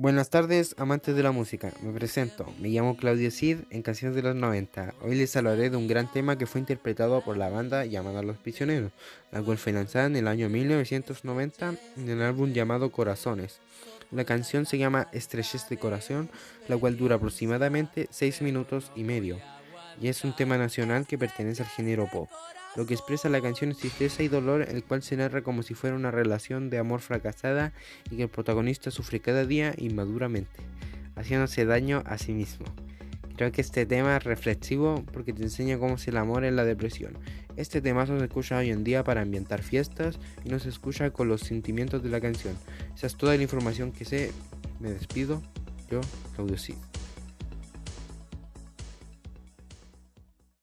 Buenas tardes, amantes de la música. Me presento. Me llamo Claudio Cid en Canciones de los 90. Hoy les hablaré de un gran tema que fue interpretado por la banda llamada Los Prisioneros, la cual fue lanzada en el año 1990 en el álbum llamado Corazones. La canción se llama Estrechez de Corazón, la cual dura aproximadamente 6 minutos y medio, y es un tema nacional que pertenece al género pop. Lo que expresa la canción es tristeza y dolor, el cual se narra como si fuera una relación de amor fracasada y que el protagonista sufre cada día inmaduramente, haciéndose daño a sí mismo. Creo que este tema es reflexivo porque te enseña cómo es el amor en la depresión. Este tema se escucha hoy en día para ambientar fiestas y no se escucha con los sentimientos de la canción. Esa es toda la información que sé. Me despido. Yo, Claudio Cid.